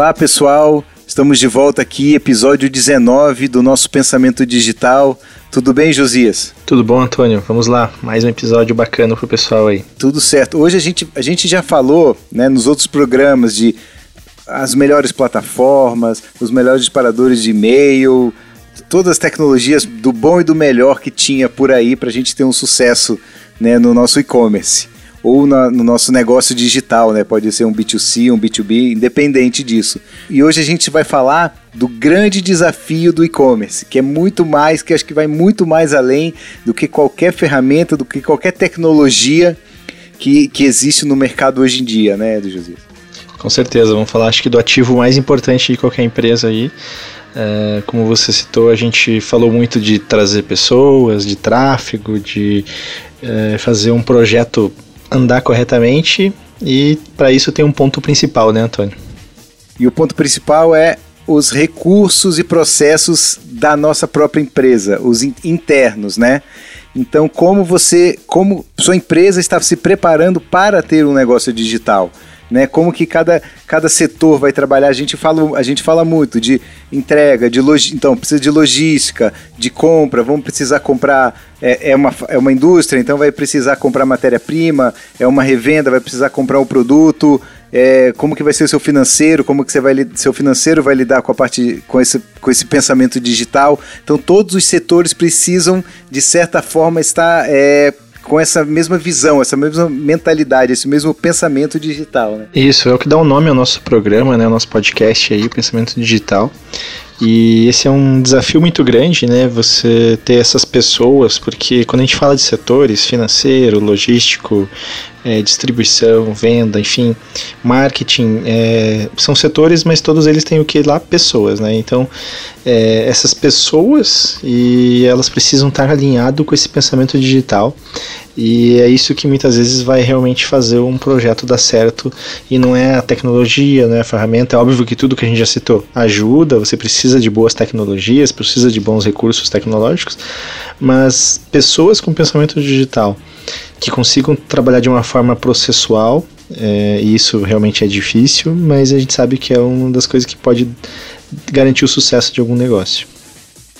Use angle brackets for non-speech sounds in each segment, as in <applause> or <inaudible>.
Olá pessoal, estamos de volta aqui, episódio 19 do nosso Pensamento Digital. Tudo bem, Josias? Tudo bom, Antônio? Vamos lá, mais um episódio bacana pro pessoal aí. Tudo certo. Hoje a gente, a gente já falou né, nos outros programas de as melhores plataformas, os melhores disparadores de e-mail, todas as tecnologias do bom e do melhor que tinha por aí para a gente ter um sucesso né, no nosso e-commerce ou na, no nosso negócio digital, né? Pode ser um B2C, um B2B, independente disso. E hoje a gente vai falar do grande desafio do e-commerce, que é muito mais, que acho que vai muito mais além do que qualquer ferramenta, do que qualquer tecnologia que, que existe no mercado hoje em dia, né, José? Com certeza, vamos falar acho que do ativo mais importante de qualquer empresa aí. É, como você citou, a gente falou muito de trazer pessoas, de tráfego, de é, fazer um projeto andar corretamente e para isso tem um ponto principal, né, Antônio? E o ponto principal é os recursos e processos da nossa própria empresa, os internos, né? Então, como você, como sua empresa está se preparando para ter um negócio digital? Né? Como que cada, cada setor vai trabalhar. A gente fala, a gente fala muito de entrega, de log... então precisa de logística, de compra, vamos precisar comprar, é, é, uma, é uma indústria, então vai precisar comprar matéria-prima, é uma revenda, vai precisar comprar um produto, é, como que vai ser o seu financeiro, como que você vai, seu financeiro vai lidar com a parte, com esse, com esse pensamento digital. Então todos os setores precisam, de certa forma, estar é, com essa mesma visão, essa mesma mentalidade, esse mesmo pensamento digital, né? Isso, é o que dá o um nome ao nosso programa, né, ao nosso podcast aí, o Pensamento Digital. E esse é um desafio muito grande, né? Você ter essas pessoas, porque quando a gente fala de setores financeiro, logístico, é, distribuição, venda, enfim, marketing, é, são setores, mas todos eles têm o que lá? Pessoas, né? Então, é, essas pessoas e elas precisam estar alinhado com esse pensamento digital e é isso que muitas vezes vai realmente fazer um projeto dar certo e não é a tecnologia, não é a ferramenta. É óbvio que tudo que a gente já citou ajuda, você precisa de boas tecnologias, precisa de bons recursos tecnológicos, mas pessoas com pensamento digital que consigam trabalhar de uma forma processual, é, e isso realmente é difícil, mas a gente sabe que é uma das coisas que pode garantir o sucesso de algum negócio.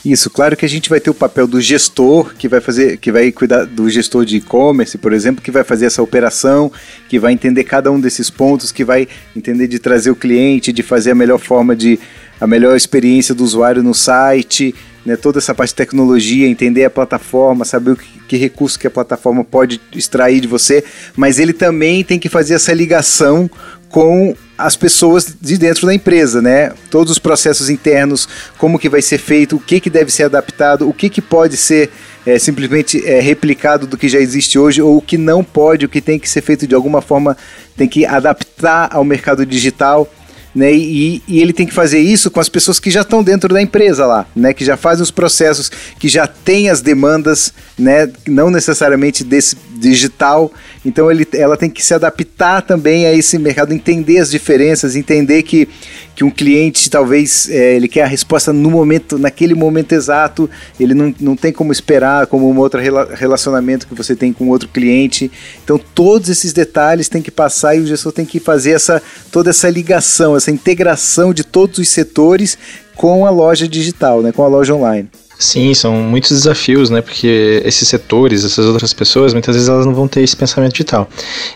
Isso, claro que a gente vai ter o papel do gestor, que vai fazer, que vai cuidar do gestor de e-commerce, por exemplo, que vai fazer essa operação, que vai entender cada um desses pontos, que vai entender de trazer o cliente, de fazer a melhor forma de a melhor experiência do usuário no site, né, toda essa parte de tecnologia, entender a plataforma, saber o que, que recurso que a plataforma pode extrair de você, mas ele também tem que fazer essa ligação com as pessoas de dentro da empresa, né? Todos os processos internos, como que vai ser feito, o que, que deve ser adaptado, o que, que pode ser é, simplesmente é, replicado do que já existe hoje, ou o que não pode, o que tem que ser feito de alguma forma, tem que adaptar ao mercado digital né? E, e, ele tem que fazer isso com as pessoas que já estão dentro da empresa lá, né? Que já fazem os processos, que já têm as demandas, né? Não necessariamente desse digital. Então ele, ela tem que se adaptar também a esse mercado, entender as diferenças, entender que, que um cliente talvez é, ele quer a resposta no momento, naquele momento exato, ele não, não tem como esperar, como um outro relacionamento que você tem com outro cliente. Então todos esses detalhes tem que passar e o gestor tem que fazer essa toda essa ligação essa integração de todos os setores com a loja digital, né, com a loja online. Sim, são muitos desafios, né? Porque esses setores, essas outras pessoas, muitas vezes elas não vão ter esse pensamento digital.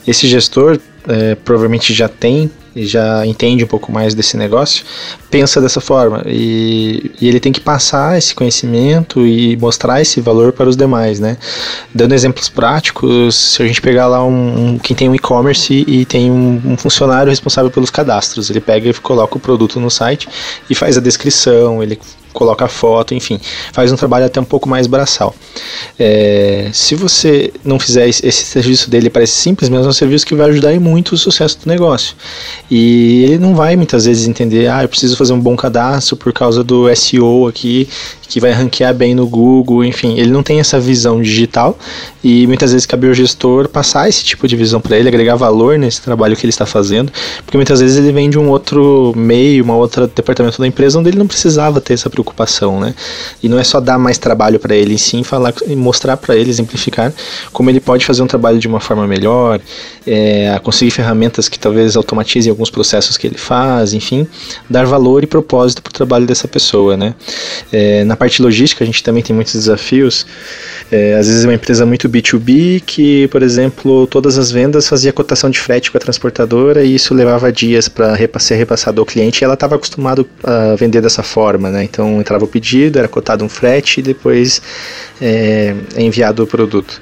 Esse gestor é, provavelmente já tem e já entende um pouco mais desse negócio, pensa dessa forma. E, e, ele tem que passar esse conhecimento e mostrar esse valor para os demais, né? Dando exemplos práticos, se a gente pegar lá um, um quem tem um e-commerce e tem um, um, funcionário responsável pelos cadastros, ele pega e coloca o produto no site e faz a descrição, ele coloca foto, enfim, faz um trabalho até um pouco mais braçal. É, se você não fizer esse, esse, serviço dele, parece simples, mas é um serviço que vai ajudar muito o sucesso do negócio. E ele não vai muitas vezes entender, ah, eu preciso fazer um bom cadastro por causa do SEO aqui, que vai ranquear bem no Google, enfim, ele não tem essa visão digital e muitas vezes cabe ao gestor passar esse tipo de visão para ele, agregar valor nesse trabalho que ele está fazendo, porque muitas vezes ele vem de um outro meio, uma outra departamento da empresa onde ele não precisava ter essa preocupação preocupação, né? E não é só dar mais trabalho para ele, sim falar e mostrar para ele, exemplificar como ele pode fazer um trabalho de uma forma melhor, é, conseguir ferramentas que talvez automatizem alguns processos que ele faz, enfim, dar valor e propósito para o trabalho dessa pessoa, né? É, na parte logística a gente também tem muitos desafios. É, às vezes é uma empresa muito B2B que, por exemplo, todas as vendas fazia cotação de frete com a transportadora e isso levava dias para ser repassado ao cliente e ela estava acostumada a vender dessa forma, né? Então entrava o pedido, era cotado um frete e depois é, enviado o produto.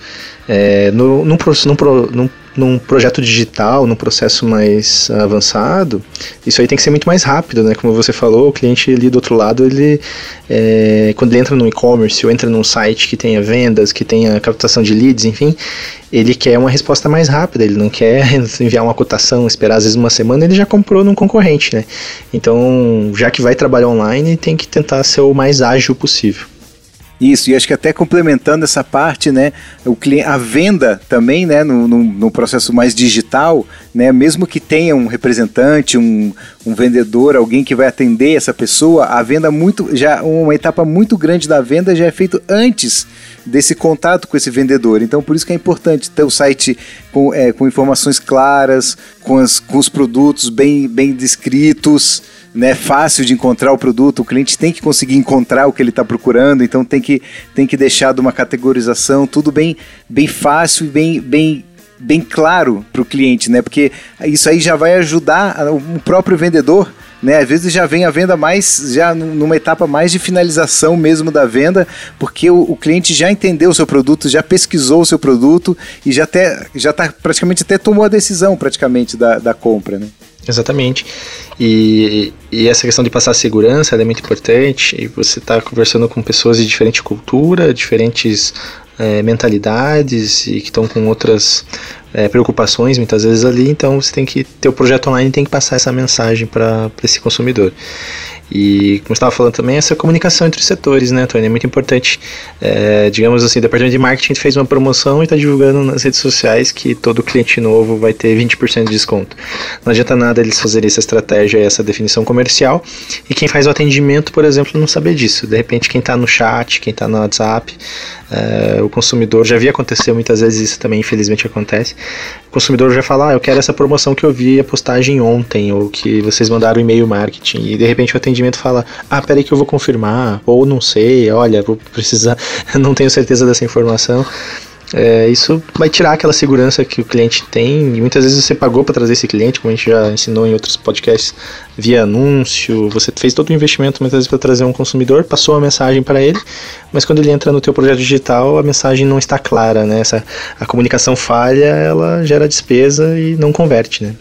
É, no, num, num, num, num, projeto digital, num processo mais avançado, isso aí tem que ser muito mais rápido, né? Como você falou, o cliente ali do outro lado, ele é, quando ele entra no e-commerce ou entra num site que tenha vendas, que tenha captação de leads, enfim, ele quer uma resposta mais rápida, ele não quer <laughs> enviar uma cotação, esperar às vezes uma semana, ele já comprou num concorrente, né? Então, já que vai trabalhar online, tem que tentar ser o mais ágil possível. Isso, e acho que até complementando essa parte, né, o cliente, a venda também, né, no, no, no, processo mais digital, né, mesmo que tenha um representante, um, um vendedor, alguém que vai atender essa pessoa, a venda muito, já uma etapa muito grande da venda já é feito antes desse contato com esse vendedor. Então, por isso que é importante ter o site com, é, com informações claras, com, as, com os produtos bem, bem descritos, né, fácil de encontrar o produto, o cliente tem que conseguir encontrar o que ele está procurando, então tem que, tem que deixar de uma categorização, tudo bem, bem fácil e bem, bem, bem claro para o cliente, né? Porque isso aí já vai ajudar o próprio vendedor né? Às vezes já vem a venda mais, já numa etapa mais de finalização mesmo da venda, porque o, o cliente já entendeu o seu produto, já pesquisou o seu produto e já até já tá praticamente até tomou a decisão praticamente da, da compra, né? Exatamente. E, e essa questão de passar segurança é muito importante. E você está conversando com pessoas de diferente cultura, diferentes é, mentalidades e que estão com outras é, preocupações muitas vezes ali. Então você tem que ter o projeto online tem que passar essa mensagem para esse consumidor. E, como estava falando também, essa comunicação entre os setores, né, Tony? É muito importante. É, digamos assim, o departamento de marketing fez uma promoção e está divulgando nas redes sociais que todo cliente novo vai ter 20% de desconto. Não adianta nada eles fazerem essa estratégia e essa definição comercial e quem faz o atendimento, por exemplo, não saber disso. De repente, quem está no chat, quem está no WhatsApp, é, o consumidor, já vi acontecer muitas vezes isso também, infelizmente acontece. O consumidor já fala, ah, eu quero essa promoção que eu vi a postagem ontem, ou que vocês mandaram e-mail marketing, e de repente o atendimento fala, ah, peraí que eu vou confirmar, ou não sei, olha, vou precisar, <laughs> não tenho certeza dessa informação. É, isso vai tirar aquela segurança que o cliente tem. E muitas vezes você pagou para trazer esse cliente, como a gente já ensinou em outros podcasts, via anúncio. Você fez todo o investimento muitas vezes para trazer um consumidor, passou a mensagem para ele, mas quando ele entra no teu projeto digital, a mensagem não está clara, né? Essa, a comunicação falha, ela gera despesa e não converte, né?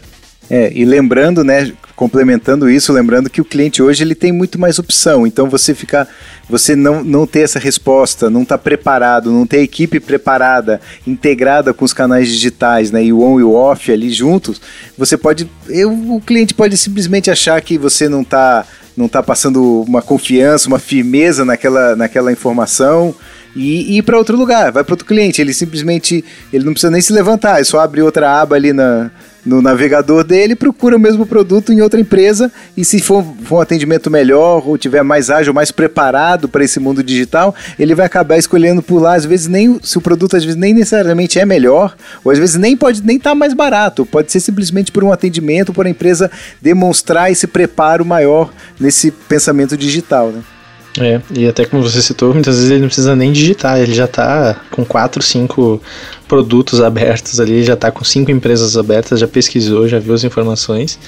É, e lembrando, né, complementando isso, lembrando que o cliente hoje ele tem muito mais opção. Então você ficar, você não, não ter essa resposta, não está preparado, não ter a equipe preparada, integrada com os canais digitais, né, e o on e o off ali juntos, você pode, eu, o cliente pode simplesmente achar que você não está não tá passando uma confiança, uma firmeza naquela, naquela informação e, ir para outro lugar, vai para outro cliente. Ele simplesmente ele não precisa nem se levantar, é só abrir outra aba ali na, no navegador dele, procura o mesmo produto em outra empresa e se for, for um atendimento melhor ou tiver mais ágil, mais preparado para esse mundo digital, ele vai acabar escolhendo por lá, às vezes nem se o produto às vezes nem necessariamente é melhor, ou às vezes nem pode nem estar tá mais barato, pode ser simplesmente por um atendimento, por a empresa demonstrar esse preparo maior nesse pensamento digital, né? É, e até como você citou, muitas vezes ele não precisa nem digitar, ele já está com quatro, cinco produtos abertos ali, já está com cinco empresas abertas, já pesquisou, já viu as informações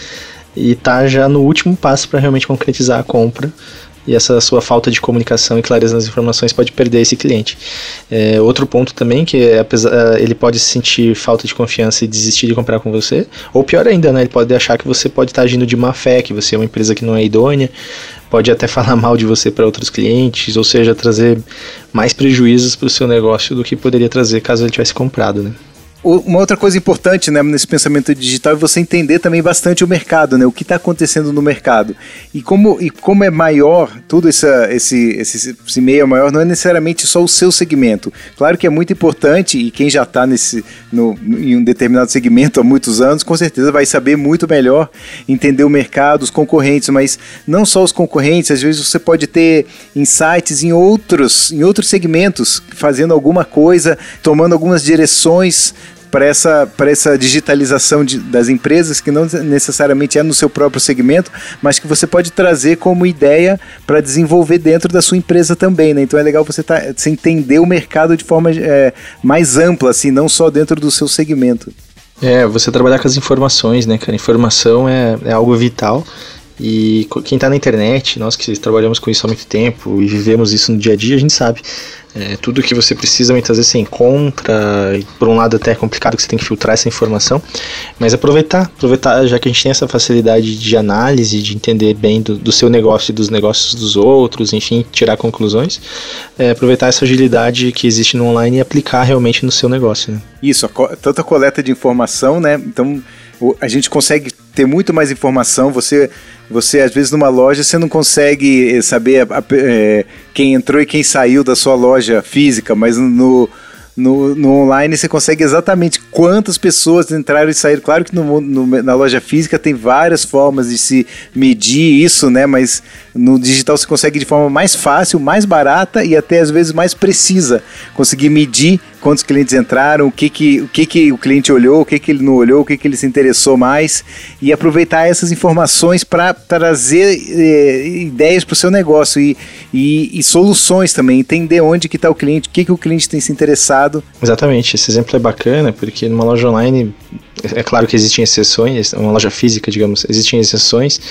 e está já no último passo para realmente concretizar a compra. E essa sua falta de comunicação e clareza nas informações pode perder esse cliente. É, outro ponto também que é, apesar, ele pode sentir falta de confiança e desistir de comprar com você, ou pior ainda, né, ele pode achar que você pode estar agindo de má fé, que você é uma empresa que não é idônea, pode até <laughs> falar mal de você para outros clientes, ou seja, trazer mais prejuízos para o seu negócio do que poderia trazer caso ele tivesse comprado, né? Uma outra coisa importante né, nesse pensamento digital é você entender também bastante o mercado, né, o que está acontecendo no mercado. E como, e como é maior, tudo essa, esse, esse, esse meio é maior, não é necessariamente só o seu segmento. Claro que é muito importante, e quem já está em um determinado segmento há muitos anos, com certeza vai saber muito melhor entender o mercado, os concorrentes, mas não só os concorrentes, às vezes você pode ter insights em outros, em outros segmentos, fazendo alguma coisa, tomando algumas direções para essa, essa digitalização de, das empresas, que não necessariamente é no seu próprio segmento, mas que você pode trazer como ideia para desenvolver dentro da sua empresa também. Né? Então é legal você, tá, você entender o mercado de forma é, mais ampla, assim, não só dentro do seu segmento. É, você trabalhar com as informações, né, cara? Informação é, é algo vital. E quem está na internet, nós que trabalhamos com isso há muito tempo e vivemos isso no dia a dia, a gente sabe. É, tudo que você precisa muitas vezes você encontra, e por um lado até é complicado que você tem que filtrar essa informação, mas aproveitar, aproveitar, já que a gente tem essa facilidade de análise, de entender bem do, do seu negócio e dos negócios dos outros, enfim, tirar conclusões, é, aproveitar essa agilidade que existe no online e aplicar realmente no seu negócio. Né? Isso, tanta coleta de informação, né? Então a gente consegue ter muito mais informação. Você, você às vezes numa loja você não consegue saber a, a, é, quem entrou e quem saiu da sua loja física, mas no, no, no, online você consegue exatamente quantas pessoas entraram e saíram. Claro que no, no, na loja física tem várias formas de se medir isso, né? Mas no digital você consegue de forma mais fácil, mais barata e até às vezes mais precisa conseguir medir quantos clientes entraram, o que, que, o, que, que o cliente olhou, o que, que ele não olhou, o que, que ele se interessou mais e aproveitar essas informações para trazer eh, ideias para o seu negócio e, e, e, soluções também, entender onde que está o cliente, o que, que o cliente tem se interessado. Exatamente, esse exemplo é bacana porque numa loja online, é claro que existem exceções, uma loja física, digamos, existem exceções,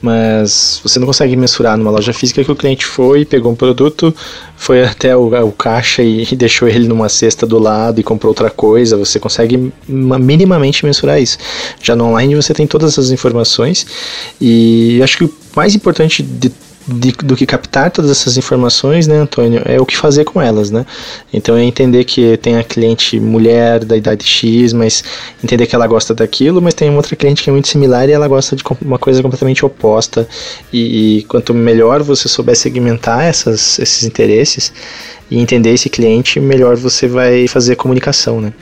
mas você não consegue mensurar numa loja física que o cliente foi, pegou um produto, foi até o, o caixa e, <laughs> deixou ele numa cesta do lado e comprou outra coisa. Você consegue minimamente mensurar isso. Já no online você tem todas as informações e acho que o mais importante de de, do que captar todas essas informações, né, Antônio, é o que fazer com elas, né? Então é entender que tem a cliente mulher da idade X, mas entender que ela gosta daquilo, mas tem outra cliente que é muito similar e ela gosta de uma coisa completamente oposta. E, e quanto melhor você souber segmentar essas, esses interesses e entender esse cliente, melhor você vai fazer comunicação, né?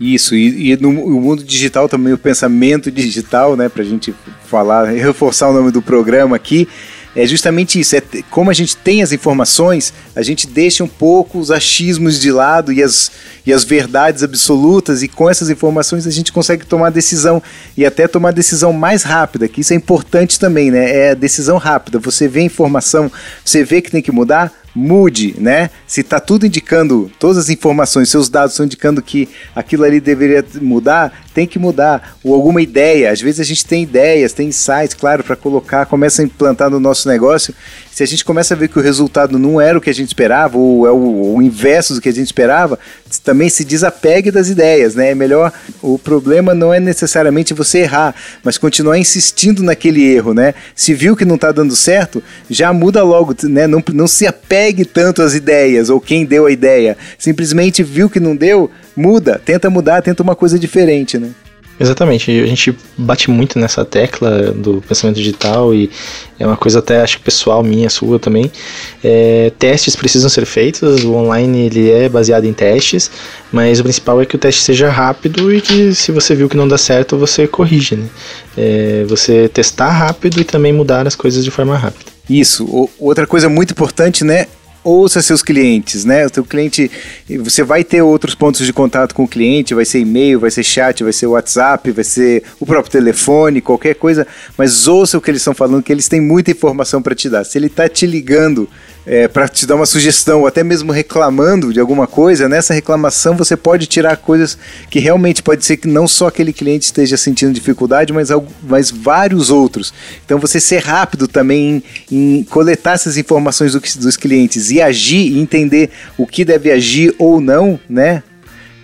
Isso, e, e, no mundo digital também, o pensamento digital, né, para a gente falar, reforçar o nome do programa aqui, é justamente isso. É como a gente tem as informações, a gente deixa um pouco os achismos de lado e as, e as verdades absolutas, e com essas informações a gente consegue tomar decisão e até tomar decisão mais rápida, que isso é importante também, né? É a decisão rápida. Você vê a informação, você vê que tem que mudar, mude, né? Se está tudo indicando, todas as informações, seus dados estão indicando que aquilo ali deveria mudar, tem que mudar. Ou alguma ideia, às vezes a gente tem ideias, tem insights, claro, para colocar, começa a implantar no nosso negócio. Se a gente começa a ver que o resultado não era o que a gente esperava, ou é o, o inverso do que a gente esperava, também se desapegue das ideias, né? É melhor, o problema não é necessariamente você errar, mas continuar insistindo naquele erro, né? Se viu que não está dando certo, já muda logo, né? Não, não se apegue tanto às ideias ou quem deu a ideia. Simplesmente viu que não deu, muda, tenta mudar, tenta uma coisa diferente, né? Exatamente, a gente bate muito nessa tecla do pensamento digital e é uma coisa até acho pessoal minha, sua também. É, testes precisam ser feitos, o online ele é baseado em testes, mas o principal é que o teste seja rápido e que se você viu que não dá certo, você corrige, né? É, você testar rápido e também mudar as coisas de forma rápida. Isso, o, outra coisa muito importante, né, ouça seus clientes, né? O seu cliente, você vai ter outros pontos de contato com o cliente, vai ser e-mail, vai ser chat, vai ser WhatsApp, vai ser o próprio telefone, qualquer coisa, mas ouça o que eles estão falando, que eles têm muita informação para te dar. Se ele está te ligando é, para te dar uma sugestão, ou até mesmo reclamando de alguma coisa, nessa reclamação você pode tirar coisas que realmente pode ser que não só aquele cliente esteja sentindo dificuldade, mas, mas vários outros. Então você ser rápido também em, em coletar essas informações do, dos clientes e agir e entender o que deve agir ou não, né?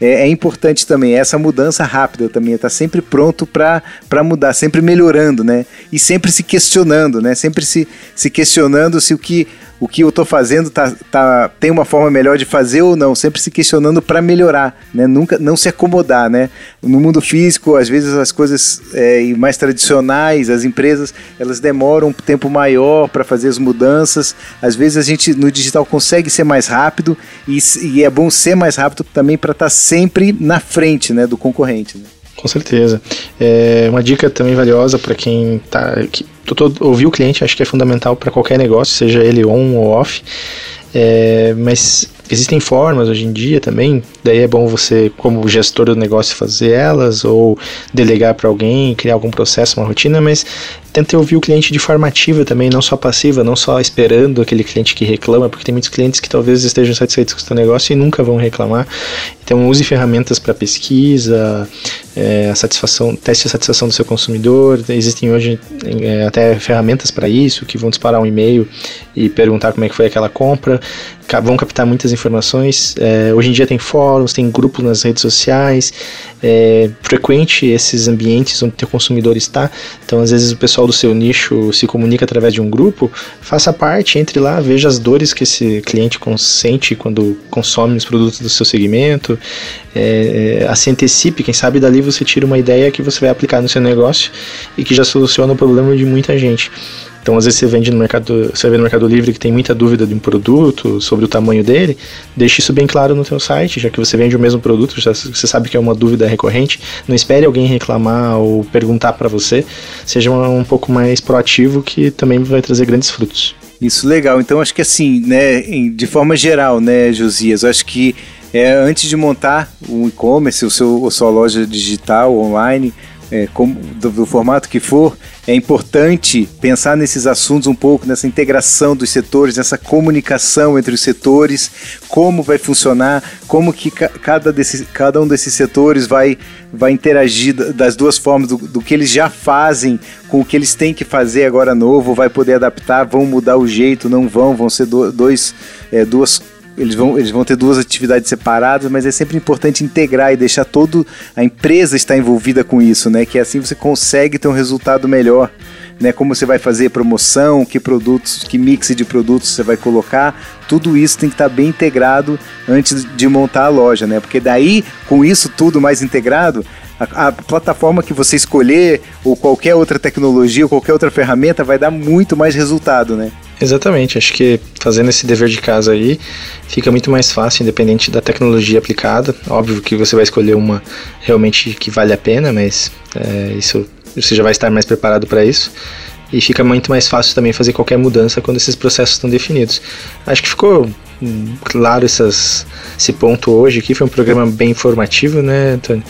é, é, importante também essa mudança rápida também, estar tá sempre pronto para mudar, sempre melhorando, né? E sempre se questionando, né? Sempre se, se questionando se o que o que eu estou fazendo tá, tá, tem uma forma melhor de fazer ou não, sempre se questionando para melhorar, né? Nunca não se acomodar, né? No mundo físico, às vezes as coisas é, mais tradicionais, as empresas, elas demoram um tempo maior para fazer as mudanças. Às vezes a gente no digital consegue ser mais rápido e, e é bom ser mais rápido também para estar tá sempre na frente, né, do concorrente. Né? Com certeza. É uma dica também valiosa para quem tá. Que, ouvir o cliente acho que é fundamental para qualquer negócio, seja ele on ou off. É, mas existem formas hoje em dia também, daí é bom você, como gestor do negócio, fazer elas ou delegar para alguém, criar algum processo, uma rotina, mas tenta ouvir o cliente de forma ativa também, não só passiva, não só esperando aquele cliente que reclama, porque tem muitos clientes que talvez estejam satisfeitos com o seu negócio e nunca vão reclamar. Então use ferramentas para pesquisa, é, satisfação, teste a satisfação do seu consumidor. Existem hoje é, até ferramentas para isso que vão disparar um e-mail e perguntar como é que foi aquela compra vão captar muitas informações. É, hoje em dia tem fóruns, tem grupos nas redes sociais, é frequente esses ambientes onde o consumidor está. Então, às vezes o pessoal do seu nicho se comunica através de um grupo. Faça parte, entre lá, veja as dores que esse cliente sente quando consome os produtos do seu segmento. É, se antecipe, quem sabe dali você tira uma ideia que você vai aplicar no seu negócio e que já soluciona o problema de muita gente. Então, às vezes você vende no mercado, você vê no Mercado Livre que tem muita dúvida de um produto, sobre o tamanho dele, deixe isso bem claro no seu site, já que você vende o mesmo produto, já, você sabe que é uma dúvida recorrente, não espere alguém reclamar ou perguntar para você, seja um, um pouco mais proativo que também vai trazer grandes frutos. Isso legal. Então acho que assim, né, de forma geral, né, Josias, acho que é, antes de montar o e-commerce, o seu, a sua loja digital online, é, como, do, do, formato que for, é importante pensar nesses assuntos um pouco, nessa integração dos setores, nessa comunicação entre os setores, como vai funcionar, como que cada, desse, cada um desses setores vai, vai interagir das duas formas, do, do que eles já fazem com o que eles têm que fazer agora novo, vai poder adaptar, vão mudar o jeito, não vão, vão ser do, dois, é, duas eles vão, eles vão ter duas atividades separadas, mas é sempre importante integrar e deixar todo a empresa estar envolvida com isso, né? Que assim você consegue ter um resultado melhor, né? Como você vai fazer promoção, que produtos, que mix de produtos você vai colocar, tudo isso tem que estar bem integrado antes de montar a loja, né? Porque daí, com isso tudo mais integrado, a, a, plataforma que você escolher, ou qualquer outra tecnologia, ou qualquer outra ferramenta, vai dar muito mais resultado, né? Exatamente, acho que fazendo esse dever de casa aí fica muito mais fácil, independente da tecnologia aplicada. Óbvio que você vai escolher uma realmente que vale a pena, mas é, isso você já vai estar mais preparado para isso. E fica muito mais fácil também fazer qualquer mudança quando esses processos estão definidos. Acho que ficou hum, claro essas, esse ponto hoje aqui. Foi um programa bem informativo, né, Antônio?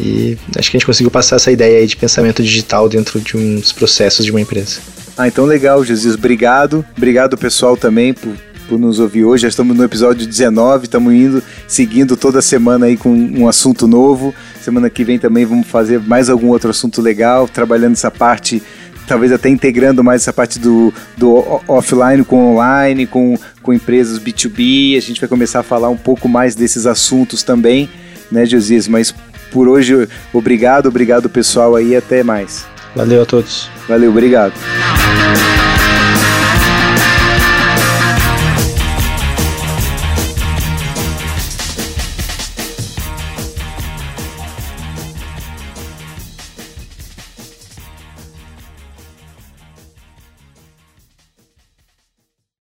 E acho que a gente conseguiu passar essa ideia aí de pensamento digital dentro de uns processos de uma empresa. Ah, então legal, Jesus. Obrigado. Obrigado, pessoal, também por, por nos ouvir hoje. Já estamos no episódio 19, estamos indo, seguindo toda semana aí com um assunto novo. Semana que vem também vamos fazer mais algum outro assunto legal, trabalhando essa parte talvez até integrando mais essa parte do, do offline com online, com, com empresas B2B. A gente vai começar a falar um pouco mais desses assuntos também, né, Josias? Mas por hoje, obrigado, obrigado pessoal aí, até mais. Valeu a todos. Valeu, obrigado.